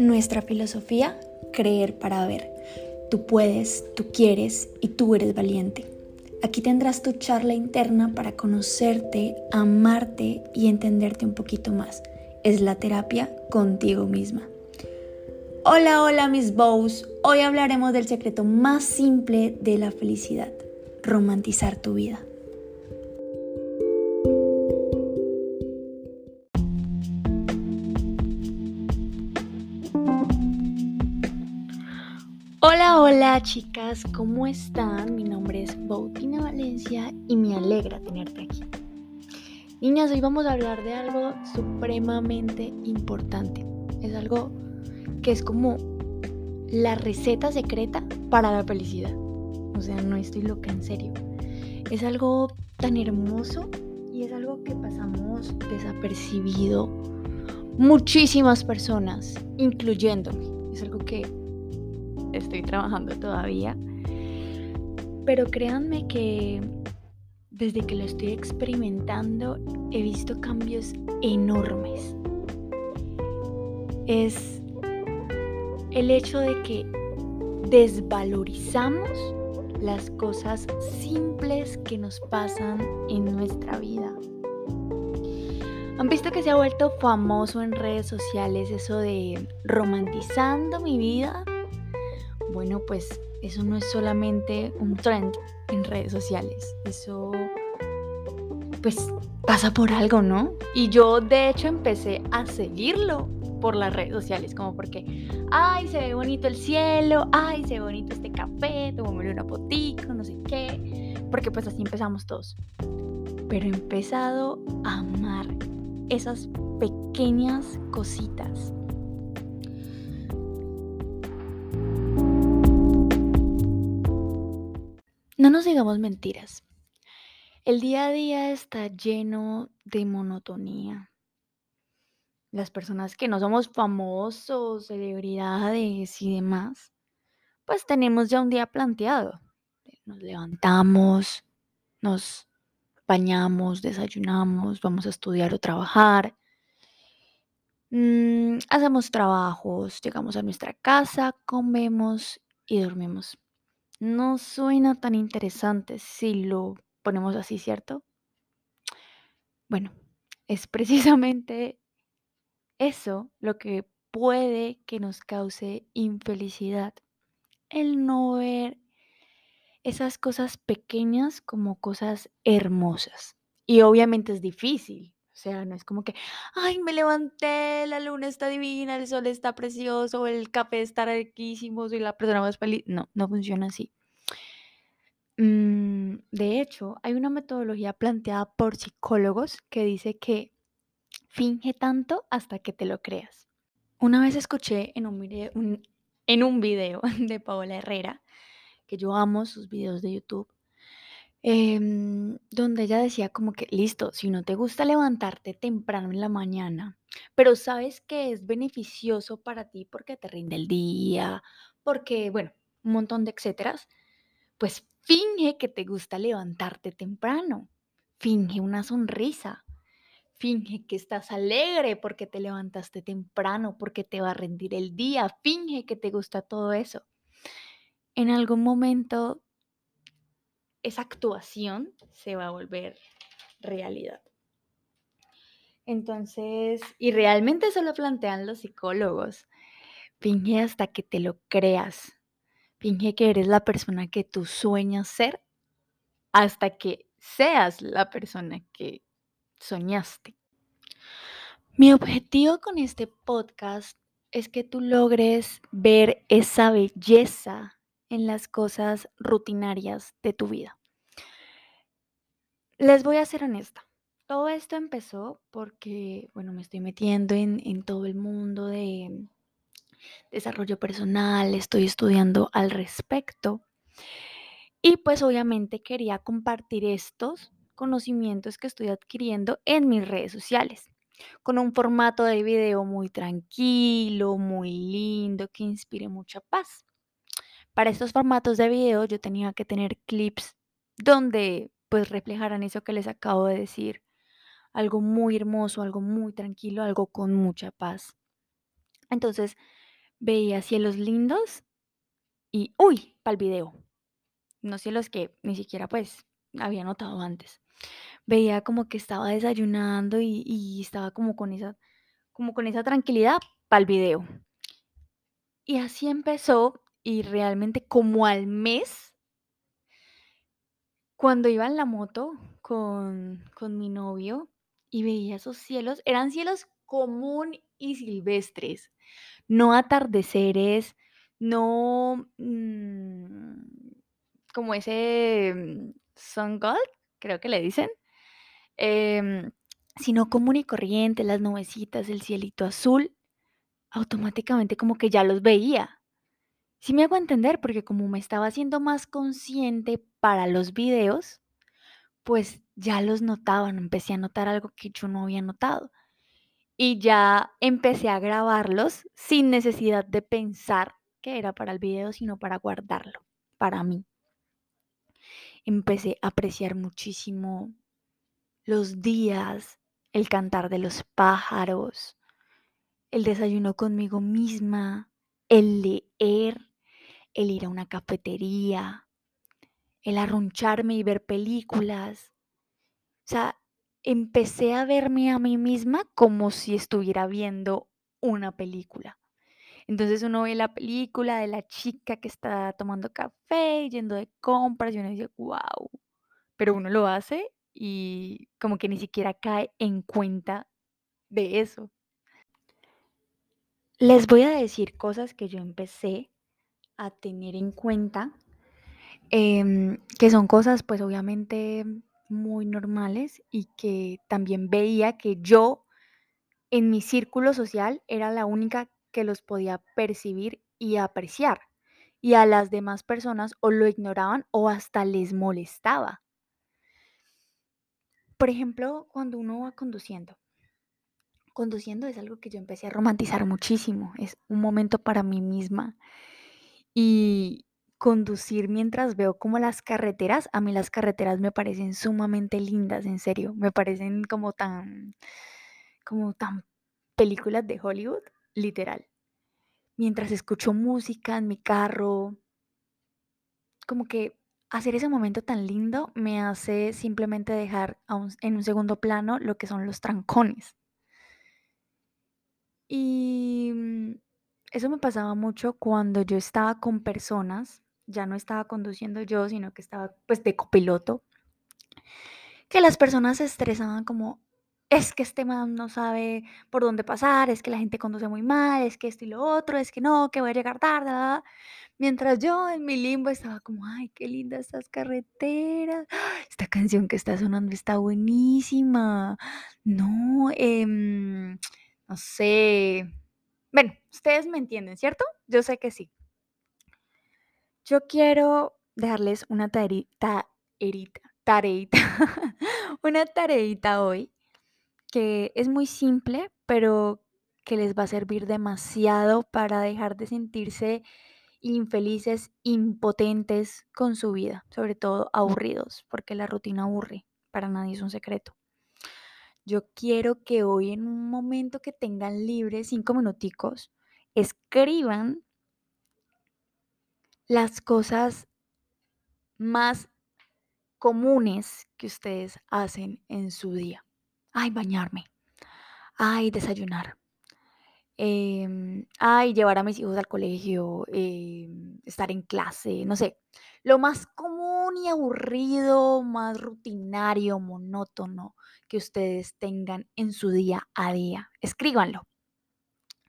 Nuestra filosofía, creer para ver. Tú puedes, tú quieres y tú eres valiente. Aquí tendrás tu charla interna para conocerte, amarte y entenderte un poquito más. Es la terapia contigo misma. Hola, hola mis bows. Hoy hablaremos del secreto más simple de la felicidad, romantizar tu vida. Hola, hola chicas, ¿cómo están? Mi nombre es Bautina Valencia y me alegra tenerte aquí. Niñas, hoy vamos a hablar de algo supremamente importante. Es algo que es como la receta secreta para la felicidad. O sea, no estoy loca, en serio. Es algo tan hermoso y es algo que pasamos desapercibido muchísimas personas, incluyéndome. Es algo que estoy trabajando todavía. Pero créanme que desde que lo estoy experimentando he visto cambios enormes. Es el hecho de que desvalorizamos las cosas simples que nos pasan en nuestra vida. ¿Han visto que se ha vuelto famoso en redes sociales eso de romantizando mi vida? Bueno, pues eso no es solamente un trend en redes sociales, eso pues pasa por algo, ¿no? Y yo de hecho empecé a seguirlo por las redes sociales, como porque, ay, se ve bonito el cielo, ay, se ve bonito este café, tomémosle una fotico, no sé qué, porque pues así empezamos todos. Pero he empezado a amar esas pequeñas cositas nos digamos mentiras. El día a día está lleno de monotonía. Las personas que no somos famosos, celebridades y demás, pues tenemos ya un día planteado. Nos levantamos, nos bañamos, desayunamos, vamos a estudiar o trabajar, mm, hacemos trabajos, llegamos a nuestra casa, comemos y dormimos. No suena tan interesante si lo ponemos así, ¿cierto? Bueno, es precisamente eso lo que puede que nos cause infelicidad. El no ver esas cosas pequeñas como cosas hermosas. Y obviamente es difícil. O sea, no es como que, ay, me levanté, la luna está divina, el sol está precioso, el café está riquísimo, soy la persona más feliz. No, no funciona así. Mm, de hecho, hay una metodología planteada por psicólogos que dice que finge tanto hasta que te lo creas. Una vez escuché en un video, en un video de Paola Herrera, que yo amo sus videos de YouTube, em, donde ella decía como que, listo, si no te gusta levantarte temprano en la mañana, pero sabes que es beneficioso para ti porque te rinde el día, porque, bueno, un montón de etcéteras, pues finge que te gusta levantarte temprano, finge una sonrisa, finge que estás alegre porque te levantaste temprano, porque te va a rendir el día, finge que te gusta todo eso. En algún momento esa actuación se va a volver realidad. Entonces, y realmente eso lo plantean los psicólogos, finge hasta que te lo creas, Finge que eres la persona que tú sueñas ser hasta que seas la persona que soñaste. Mi objetivo con este podcast es que tú logres ver esa belleza en las cosas rutinarias de tu vida. Les voy a ser honesta. Todo esto empezó porque, bueno, me estoy metiendo en, en todo el mundo de desarrollo personal, estoy estudiando al respecto. Y pues obviamente quería compartir estos conocimientos que estoy adquiriendo en mis redes sociales, con un formato de video muy tranquilo, muy lindo, que inspire mucha paz. Para estos formatos de video yo tenía que tener clips donde pues reflejaran eso que les acabo de decir, algo muy hermoso, algo muy tranquilo, algo con mucha paz. Entonces, veía cielos lindos y, uy, para el video. No cielos que ni siquiera pues había notado antes. Veía como que estaba desayunando y, y estaba como con esa, como con esa tranquilidad para el video. Y así empezó y realmente como al mes, cuando iba en la moto con, con mi novio y veía esos cielos, eran cielos común y silvestres, no atardeceres, no mm, como ese mm, sun god, creo que le dicen, em, sino común y corriente, las nubecitas, el cielito azul, automáticamente como que ya los veía. Sí me hago entender, porque como me estaba haciendo más consciente para los videos, pues ya los notaban, empecé a notar algo que yo no había notado. Y ya empecé a grabarlos sin necesidad de pensar que era para el video, sino para guardarlo, para mí. Empecé a apreciar muchísimo los días, el cantar de los pájaros, el desayuno conmigo misma, el leer, el ir a una cafetería, el arruncharme y ver películas. O sea, empecé a verme a mí misma como si estuviera viendo una película. Entonces uno ve la película de la chica que está tomando café, yendo de compras y uno dice, wow, pero uno lo hace y como que ni siquiera cae en cuenta de eso. Les voy a decir cosas que yo empecé a tener en cuenta, em, que son cosas pues obviamente muy normales y que también veía que yo en mi círculo social era la única que los podía percibir y apreciar. Y a las demás personas o lo ignoraban o hasta les molestaba. Por ejemplo, cuando uno va conduciendo. Conduciendo es algo que yo empecé a romantizar muchísimo. Es un momento para mí misma. Y conducir mientras veo como las carreteras, a mí las carreteras me parecen sumamente lindas, en serio. Me parecen como tan, como tan películas de Hollywood, literal. Mientras escucho música en mi carro, como que hacer ese momento tan lindo me hace simplemente dejar en un segundo plano lo que son los trancones. Y mm, eso me pasaba mucho cuando yo estaba con personas, ya no estaba conduciendo yo, sino que estaba pues de copiloto, que las personas se estresaban como, es que este man no sabe por dónde pasar, es que la gente conduce muy mal, es que esto y lo otro, es que no, que voy a llegar tarde. Mientras yo en mi limbo estaba como, ay, qué lindas estas carreteras. Esta canción que está sonando está buenísima. No, em, no sé. Bueno, ustedes me entienden, ¿cierto? Yo sé que sí. Yo quiero dejarles una tareita, tareita, una tareita hoy que es muy simple, pero que les va a servir demasiado para dejar de sentirse infelices, impotentes con su vida, sobre todo aburridos, porque la rutina aburre, para nadie es un secreto. Yo quiero que hoy en un momento que tengan libre, cinco minuticos, escriban las cosas más comunes que ustedes hacen en su día. Ay, bañarme. Ay, desayunar. Em, ay, llevar a mis hijos al colegio, em, estar en clase, no sé. Lo más común y aburrido, más rutinario, monótono que ustedes tengan en su día a día. Escríbanlo.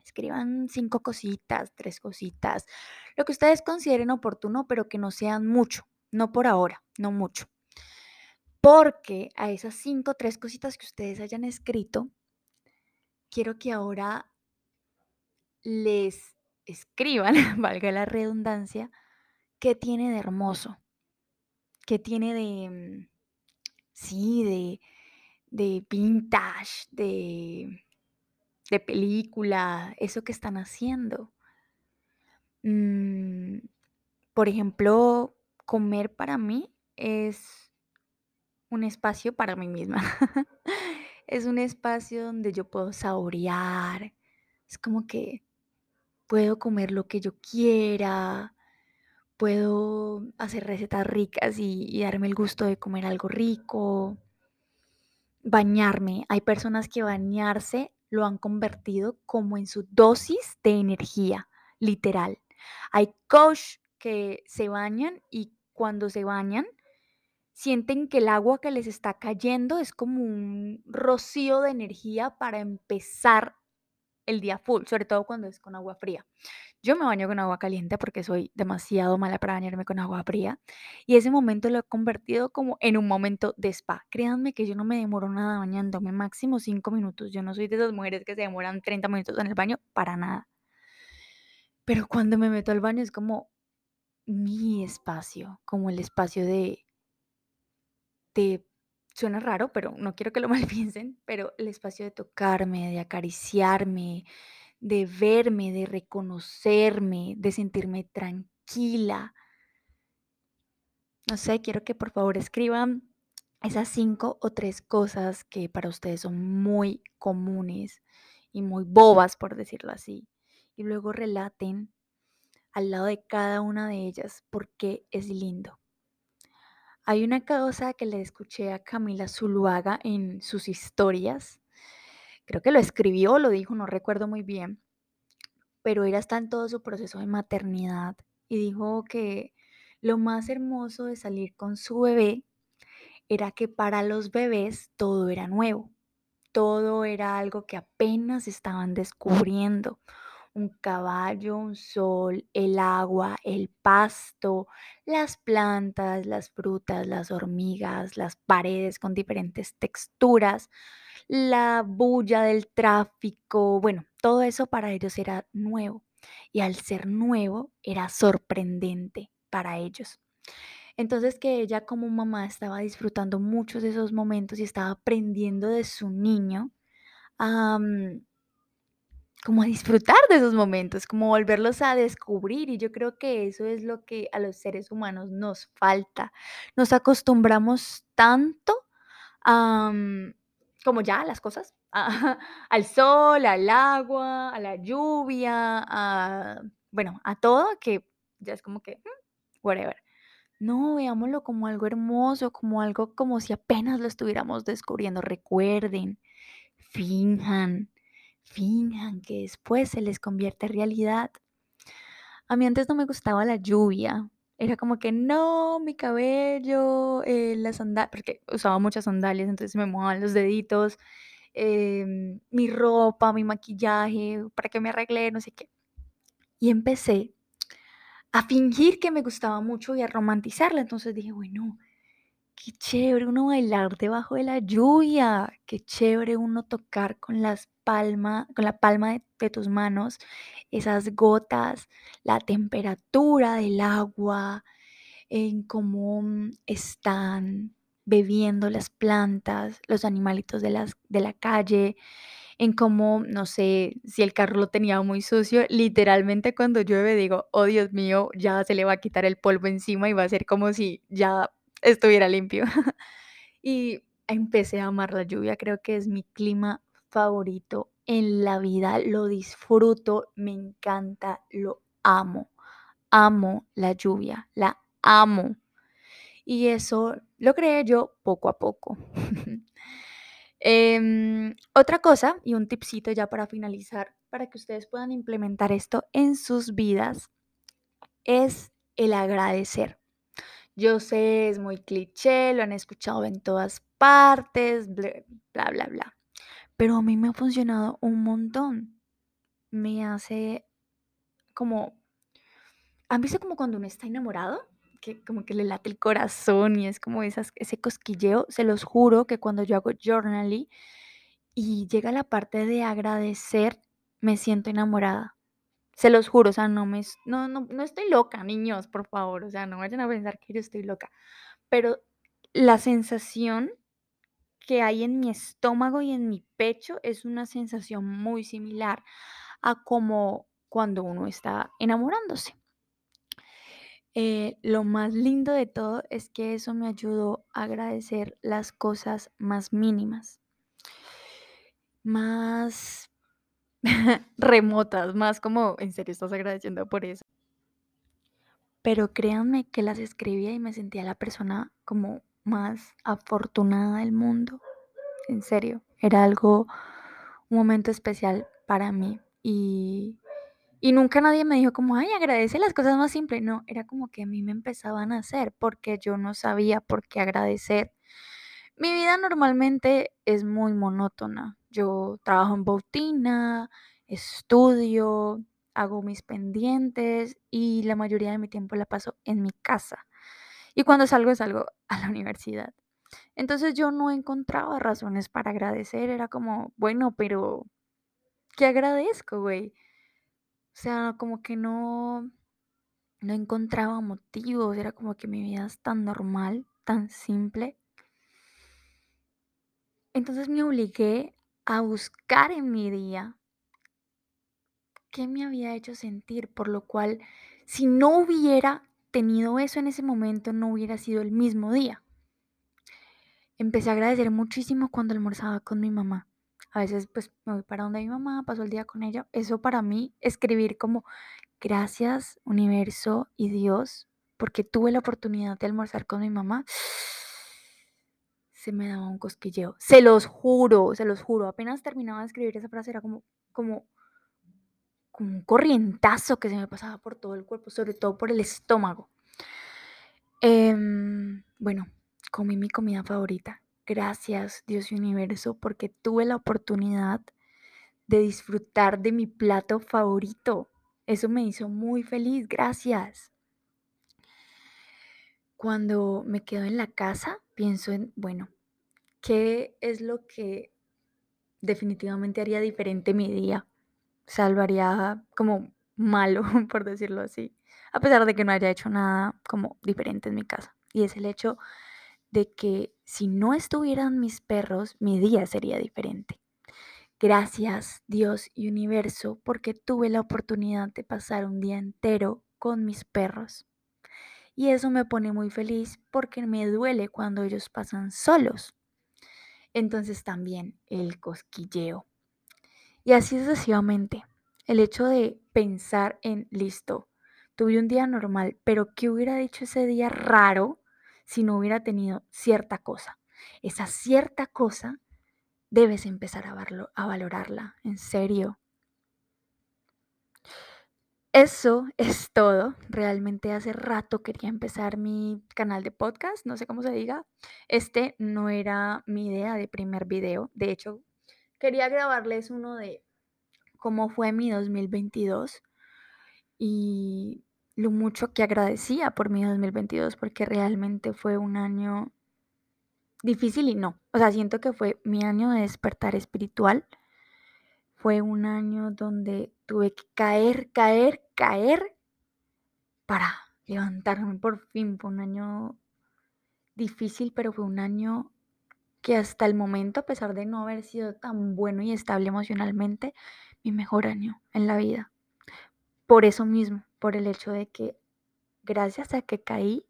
Escriban cinco cositas, tres cositas, lo que ustedes consideren oportuno, pero que no sean mucho, no por ahora, no mucho. Porque a esas cinco, tres cositas que ustedes hayan escrito, quiero que ahora les escriban, valga la redundancia, qué tiene de hermoso, qué tiene de, mm, sí, de, de vintage, de, de película, eso que están haciendo. Mm, por ejemplo, comer para mí es un espacio para mí misma. es un espacio donde yo puedo saborear. Es como que puedo comer lo que yo quiera, puedo hacer recetas ricas y, darme el gusto de comer algo rico, bañarme. Hay personas que bañarse lo han convertido como en su dosis de energía, literal. Hay coach que se bañan y cuando se bañan sienten que el agua que les está cayendo es como un rocío de energía para empezar el día full, sobre todo cuando es con agua fría. Yo me baño con agua caliente porque soy demasiado mala para bañarme con agua fría y ese momento lo he convertido como en un momento de spa. Créanme que yo no me demoro nada bañándome, máximo cinco minutos. Yo no soy de esas mujeres que se demoran 30 minutos en el baño, para nada. Pero cuando me meto al baño es como mi espacio, como el espacio de, de suena raro, pero no quiero que lo mal piensen, pero el espacio de tocarme, de acariciarme, de verme, de reconocerme, de sentirme tranquila. No sé, quiero que por favor escriban esas cinco o tres cosas que para ustedes son muy comunes y muy bobas, por decirlo así. Y luego relaten al lado de cada una de ellas por qué es lindo. Hay una cosa que le escuché a Camila Zuluaga en sus historias. Creo que lo escribió, lo dijo, no recuerdo muy bien. Pero ella está en todo su proceso de maternidad y dijo que lo más hermoso de salir con su bebé era que para los bebés todo era nuevo. Todo era algo que apenas estaban descubriendo un caballo, un sol, el agua, el pasto, las plantas, las frutas, las hormigas, las paredes con diferentes texturas, la bulla del tráfico, bueno, todo eso para ellos era nuevo y al ser nuevo era sorprendente para ellos. Entonces que ella como mamá estaba disfrutando muchos de esos momentos y estaba aprendiendo de su niño como a disfrutar de esos momentos, como volverlos a descubrir. Y yo creo que eso es lo que a los seres humanos nos falta. Nos acostumbramos tanto como ya a las cosas, al sol, al agua, a la lluvia, a, bueno, a todo, que ya es como que, mm, whatever. No, veámoslo como algo hermoso, como algo como si apenas lo estuviéramos descubriendo. Recuerden, finjan, finjan que después se les convierte en realidad. A mí antes no me gustaba la lluvia. Era como que no, mi cabello, eh, las sandalias, porque usaba muchas sandalias, entonces me mojaban los deditos, em, mi ropa, mi maquillaje, para que me arreglé, no sé qué. Y empecé a fingir que me gustaba mucho y a romantizarla. Entonces dije, bueno, Qué chévere uno bailar debajo de la lluvia, qué chévere uno tocar con las palmas, con la palma de, tus manos esas gotas, la temperatura del agua, en cómo mm, están bebiendo las plantas, los animalitos de, las, de la calle, en cómo, no sé, si el carro lo tenía muy sucio, literalmente cuando llueve digo, oh Dios mío, ya se le va a quitar el polvo encima y va a ser como si ya estuviera limpio. y empecé a amar la lluvia, creo que es mi clima favorito en la vida, lo disfruto, me encanta, lo amo, amo la lluvia, la amo. Y eso lo creé yo poco a poco. Em, otra cosa y un tipcito ya para finalizar, para que ustedes puedan implementar esto en sus vidas, es el agradecer. Yo sé, es muy cliché, lo han escuchado en todas partes, bla, bla, bla, Pero a mí me ha funcionado un montón. Me hace como... ¿Han visto como cuando uno está enamorado? Que como que le late el corazón y es como esas, ese cosquilleo. Se los juro que cuando yo hago journaling y llega la parte de agradecer, me siento enamorada. Se los juro, o sea, no me no, no, no estoy loca, niños, por favor, o sea, no vayan a pensar que yo estoy loca. Pero la sensación que hay en mi estómago y en mi pecho es una sensación muy similar a como cuando uno está enamorándose. Eh, lo más lindo de todo es que eso me ayudó a agradecer las cosas más mínimas, más remotas, más como, en serio estás agradeciendo por eso. Pero créanme que las escribía y me sentía la persona como más afortunada del mundo. En serio, era algo, un momento especial para mí. Y, y nunca nadie me dijo como, ay, agradece las cosas más simples. No, era como que a mí me empezaban a hacer porque yo no sabía por qué agradecer. Mi vida normalmente es muy monótona. Yo trabajo en Bautina, estudio, hago mis pendientes y la mayoría de mi tiempo la paso en mi casa. Y cuando salgo, salgo a la universidad. Entonces yo no encontraba razones para agradecer. Era como, bueno, pero ¿qué agradezco, güey? O sea, como que no, no encontraba motivos. Era como que mi vida es tan normal, tan simple. Entonces me obligué a buscar en mi día qué me había hecho sentir, por lo cual si no hubiera tenido eso en ese momento, no hubiera sido el mismo día. Empecé a agradecer muchísimo cuando almorzaba con mi mamá. A veces pues me voy para donde mi mamá, paso el día con ella. Eso para mí, escribir como gracias universo y Dios, porque tuve la oportunidad de almorzar con mi mamá, se me daba un cosquilleo. Se los juro, se los juro. Apenas terminaba de escribir esa frase, era como, como un corrientazo que se me pasaba por todo el cuerpo, sobre todo por el estómago. Em, bueno, comí mi comida favorita. Gracias, Dios y universo, porque tuve la oportunidad de disfrutar de mi plato favorito. Eso me hizo muy feliz. Gracias. Cuando me quedo en la casa, pienso en, bueno, ¿qué es lo que definitivamente haría diferente mi día? salvaría como malo, por decirlo así, a pesar de que no haya hecho nada como diferente en mi casa. Y es el hecho de que si no estuvieran mis perros, mi día sería diferente. Gracias Dios y universo porque tuve la oportunidad de pasar un día entero con mis perros. Y eso me pone muy feliz porque me duele cuando ellos pasan solos. Entonces también el cosquilleo. Y así sucesivamente. El hecho de pensar en, listo, tuve un día normal, pero ¿qué hubiera dicho ese día raro si no hubiera tenido cierta cosa? Esa cierta cosa debes empezar a, valorarla, en serio. Eso es todo. Realmente hace rato quería empezar mi canal de podcast, no sé cómo se diga. Este no era mi idea de primer video. De hecho, quería grabarles uno de cómo fue mi 2022 y lo mucho que agradecía por mi 2022 porque realmente fue un año difícil y no. O sea, siento que fue mi año de despertar espiritual. Fue un año donde tuve que caer, caer, caer para levantarme por fin. Fue un año difícil, pero fue un año que hasta el momento, a pesar de no haber sido tan bueno y estable emocionalmente, mi mejor año en la vida. Por eso mismo, por el hecho de que gracias a que caí,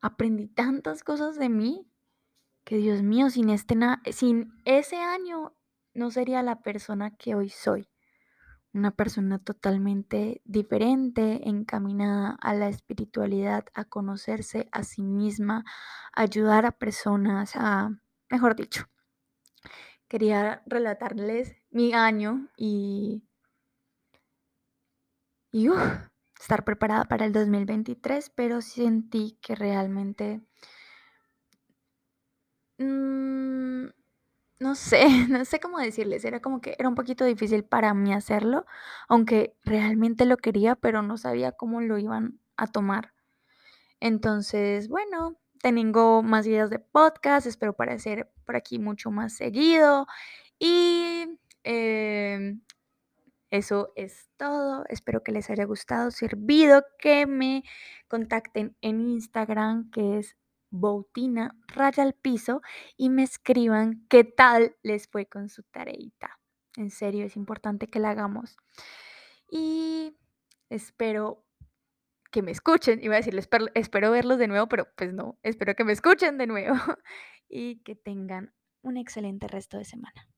aprendí tantas cosas de mí que Dios mío, sin, este sin ese año no sería la persona que hoy soy. Una persona totalmente diferente, encaminada a la espiritualidad, a conocerse a sí misma, a ayudar a personas, a, mejor dicho, quería relatarles mi año y, y estar preparada para el 2023, pero sentí que realmente... Mm, no sé, no sé cómo decirles, era como que era un poquito difícil para mí hacerlo, aunque realmente lo quería, pero no sabía cómo lo iban a tomar. Entonces, bueno, tengo más ideas de podcast, espero aparecer por aquí mucho más seguido y em, eso es todo. Espero que les haya gustado, servido, que me contacten en Instagram, que es Boutina raya al piso, y me escriban qué tal les fue con su tareita. En serio, es importante que la hagamos. Y espero que me escuchen. Iba a decirles, espero verlos de nuevo, pero pues no, espero que me escuchen de nuevo y que tengan un excelente resto de semana.